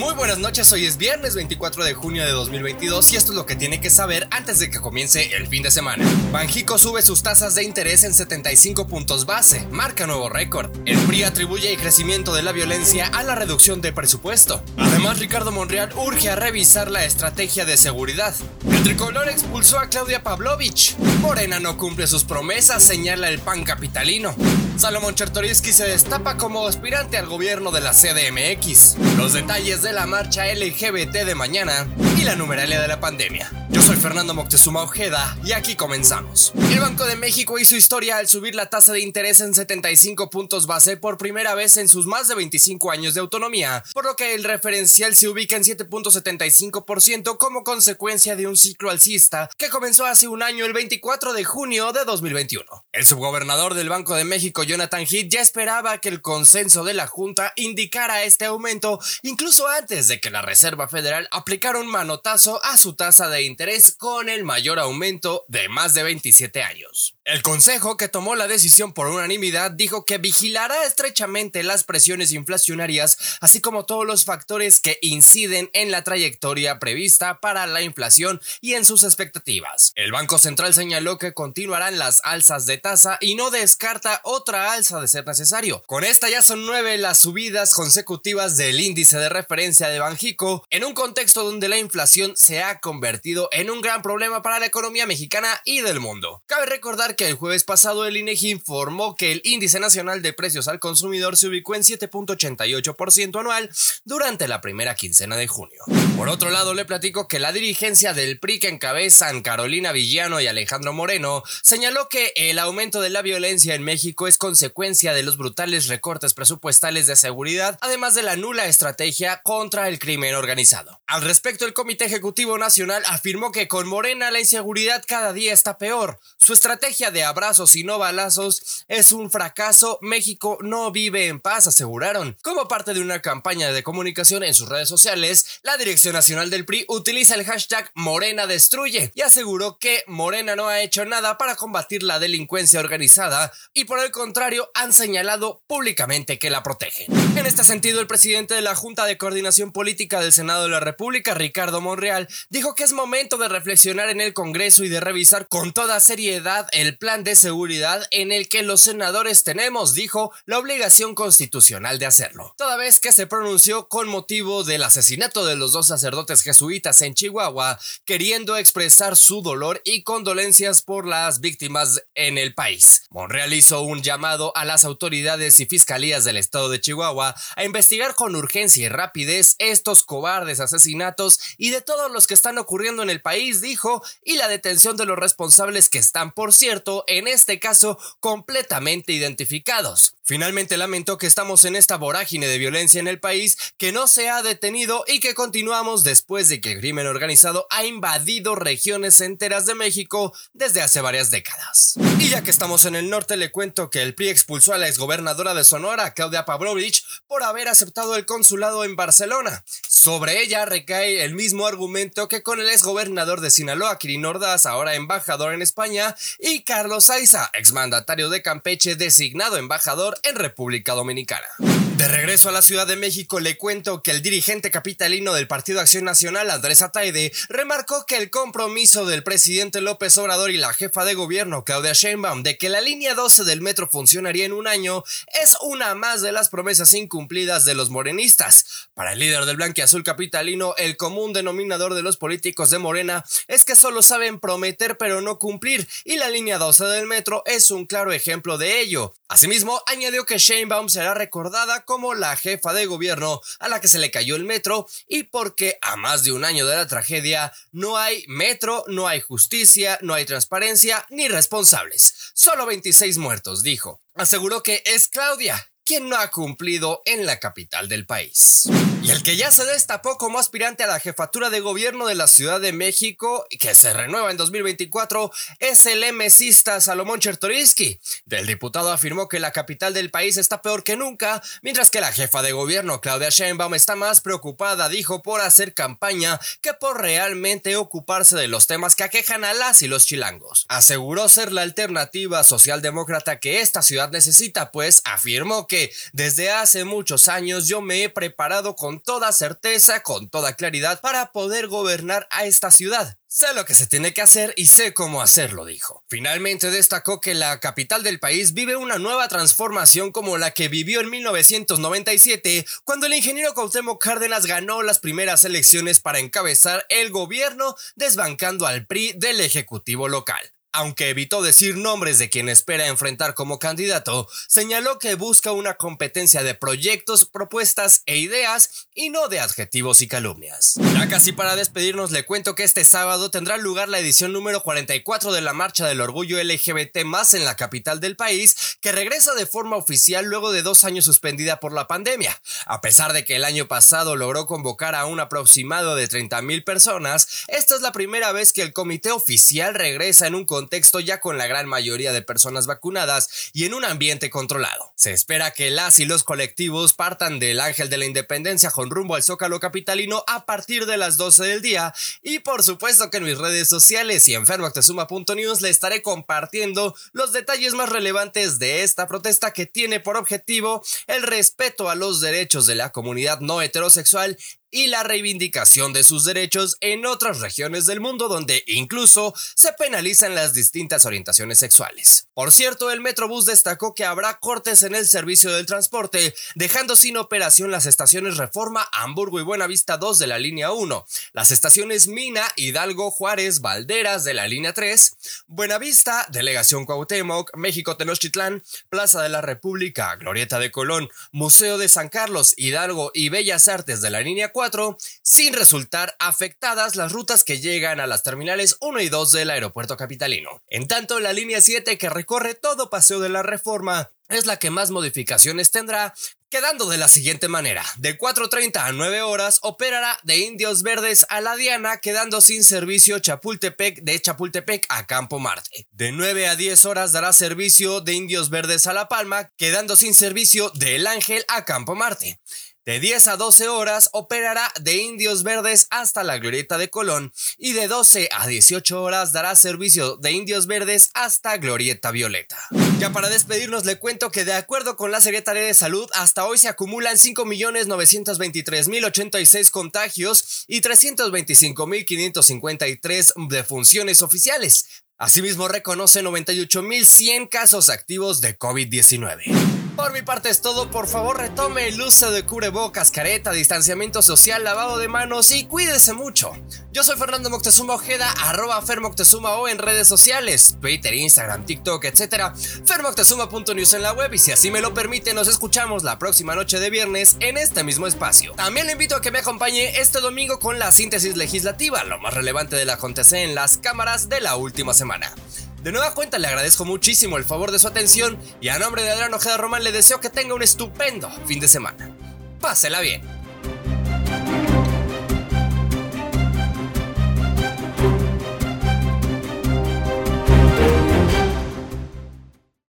Muy buenas noches, hoy es viernes 24 de junio de 2022 y esto es lo que tiene que saber antes de que comience el fin de semana. Banjico sube sus tasas de interés en 75 puntos base, marca nuevo récord. El PRI atribuye el crecimiento de la violencia a la reducción de presupuesto. Además, Ricardo Monreal urge a revisar la estrategia de seguridad. El tricolor expulsó a Claudia Pavlovich. Morena no cumple sus promesas, señala el PAN capitalino. Salomón Chertoriski se destapa como aspirante al gobierno de la CDMX. Los detalles de la marcha LGBT de mañana y la numeralia de la pandemia. Yo soy Fernando Moctezuma Ojeda y aquí comenzamos. El Banco de México hizo historia al subir la tasa de interés en 75 puntos base por primera vez en sus más de 25 años de autonomía, por lo que el referencial se ubica en 7.75% como consecuencia de un ciclo alcista que comenzó hace un año el 24 de junio de 2021. El subgobernador del Banco de México, Jonathan Heath, ya esperaba que el consenso de la Junta indicara este aumento incluso antes de que la Reserva Federal aplicara un manotazo a su tasa de interés con el mayor aumento de más de 27 años. El Consejo, que tomó la decisión por unanimidad, dijo que vigilará estrechamente las presiones inflacionarias, así como todos los factores que inciden en la trayectoria prevista para la inflación y en sus expectativas. El Banco Central señaló que continuarán las alzas de tasa y no descarta otra alza de ser necesario. Con esta ya son nueve las subidas consecutivas del índice de referencia de Banjico, en un contexto donde la inflación se ha convertido en un gran problema para la economía mexicana y del mundo. Cabe recordar que el jueves pasado el INEGI informó que el índice nacional de precios al consumidor se ubicó en 7.88% anual durante la primera quincena de junio. Por otro lado, le platico que la dirigencia del PRI que encabezan Carolina Villano y Alejandro Moreno señaló que el aumento de la violencia en México es consecuencia de los brutales recortes presupuestales de seguridad, además de la nula estrategia contra el crimen organizado. Al respecto, el Comité Ejecutivo Nacional afirmó que con Morena la inseguridad cada día está peor. Su estrategia de abrazos y no balazos es un fracaso. México no vive en paz, aseguraron. Como parte de una campaña de comunicación en sus redes sociales, la Dirección Nacional del PRI utiliza el hashtag Morena Destruye y aseguró que Morena no ha hecho nada para combatir la delincuencia organizada y por el contrario han señalado públicamente que la protegen. En este sentido, el presidente de la Junta de Coordinación Política del Senado de la República, Ricardo Monreal, dijo que es momento de reflexionar en el Congreso y de revisar con toda seriedad el plan de seguridad en el que los senadores tenemos, dijo, la obligación constitucional de hacerlo. Toda vez que se pronunció con motivo del asesinato de los dos sacerdotes jesuitas en Chihuahua, queriendo expresar su dolor y condolencias por las víctimas en el país. Monreal hizo un llamado a las autoridades y fiscalías del estado de Chihuahua a investigar con urgencia y rapidez estos cobardes asesinatos y de todos los que están ocurriendo en el país, dijo, y la detención de los responsables que están, por cierto, en este caso completamente identificados. Finalmente lamentó que estamos en esta vorágine de violencia en el país que no se ha detenido y que continuamos después de que el crimen organizado ha invadido regiones enteras de México desde hace varias décadas. Y ya que estamos en el norte le cuento que el PRI expulsó a la exgobernadora de Sonora, Claudia Pavlovich, por haber aceptado el consulado en Barcelona. Sobre ella recae el mismo argumento que con el exgobernador de Sinaloa, Kirin Ordaz, ahora embajador en España, y Carlos Aiza, exmandatario de Campeche designado embajador en República Dominicana. De regreso a la Ciudad de México le cuento que el dirigente capitalino del Partido Acción Nacional, Andrés Ataide, remarcó que el compromiso del presidente López Obrador y la jefa de gobierno, Claudia Sheinbaum, de que la línea 12 del metro funcionaría en un año es una más de las promesas incumplidas de los morenistas. Para el líder del blanquiazul capitalino, el común denominador de los políticos de Morena es que solo saben prometer pero no cumplir y la línea 12 del metro es un claro ejemplo de ello. Asimismo, añadió que Sheinbaum será recordada como la jefa de gobierno a la que se le cayó el metro y porque a más de un año de la tragedia no hay metro, no hay justicia, no hay transparencia ni responsables. Solo 26 muertos, dijo. Aseguró que es Claudia, quien no ha cumplido en la capital del país. Y el que ya se destapó como aspirante a la jefatura de gobierno de la Ciudad de México, que se renueva en 2024, es el emesista Salomón Chertoriski. Del diputado afirmó que la capital del país está peor que nunca, mientras que la jefa de gobierno, Claudia Sheinbaum, está más preocupada, dijo, por hacer campaña que por realmente ocuparse de los temas que aquejan a las y los chilangos. Aseguró ser la alternativa socialdemócrata que esta ciudad necesita, pues afirmó que desde hace muchos años yo me he preparado con con toda certeza, con toda claridad, para poder gobernar a esta ciudad. Sé lo que se tiene que hacer y sé cómo hacerlo, dijo. Finalmente destacó que la capital del país vive una nueva transformación como la que vivió en 1997, cuando el ingeniero Cuauhtémoc Cárdenas ganó las primeras elecciones para encabezar el gobierno, desbancando al PRI del Ejecutivo local. Aunque evitó decir nombres de quien espera enfrentar como candidato, señaló que busca una competencia de proyectos, propuestas e ideas y no de adjetivos y calumnias. Ya casi para despedirnos le cuento que este sábado tendrá lugar la edición número 44 de la Marcha del Orgullo LGBT más en la capital del país, que regresa de forma oficial luego de dos años suspendida por la pandemia. A pesar de que el año pasado logró convocar a un aproximado de 30.000 personas, esta es la primera vez que el comité oficial regresa en un contexto ya con la gran mayoría de personas vacunadas y en un ambiente controlado. Se espera que las y los colectivos partan del Ángel de la Independencia con rumbo al Zócalo Capitalino a partir de las 12 del día y por supuesto que en mis redes sociales y en fermactesuma.news le estaré compartiendo los detalles más relevantes de esta protesta que tiene por objetivo el respeto a los derechos de la comunidad no heterosexual y la reivindicación de sus derechos en otras regiones del mundo donde incluso se penalizan las distintas orientaciones sexuales. Por cierto, el Metrobús destacó que habrá cortes en el servicio del transporte, dejando sin operación las estaciones Reforma, Hamburgo y Buenavista 2 de la línea 1, las estaciones Mina, Hidalgo, Juárez, Valderas de la línea 3, Buenavista, Delegación Cuauhtémoc, México Tenochtitlán, Plaza de la República, Glorieta de Colón, Museo de San Carlos, Hidalgo y Bellas Artes de la línea 4, sin resultar afectadas las rutas que llegan a las terminales 1 y 2 del aeropuerto capitalino. En tanto, la línea 7 que recorre todo Paseo de la Reforma es la que más modificaciones tendrá, quedando de la siguiente manera. De 4.30 a 9 horas operará de Indios Verdes a La Diana, quedando sin servicio Chapultepec de Chapultepec a Campo Marte. De 9 a 10 horas dará servicio de Indios Verdes a La Palma, quedando sin servicio del Ángel a Campo Marte. De 10 a 12 horas operará de Indios Verdes hasta la Glorieta de Colón y de 12 a 18 horas dará servicio de Indios Verdes hasta Glorieta Violeta. Ya para despedirnos le cuento que de acuerdo con la Secretaría de Salud hasta hoy se acumulan 5.923.086 contagios y 325.553 defunciones oficiales. Asimismo reconoce 98.100 casos activos de COVID-19. Por mi parte es todo, por favor retome el uso de cubrebocas, careta, distanciamiento social, lavado de manos y cuídese mucho. Yo soy Fernando Moctezuma Ojeda, arroba Fermoctezuma o en redes sociales, Twitter, Instagram, TikTok, etc. Fermoctezuma.news en la web y si así me lo permite nos escuchamos la próxima noche de viernes en este mismo espacio. También le invito a que me acompañe este domingo con la síntesis legislativa, lo más relevante de la acontecer en las cámaras de la última semana. De nueva cuenta le agradezco muchísimo el favor de su atención y a nombre de Adrián Ojeda Román le deseo que tenga un estupendo fin de semana. Pásela bien.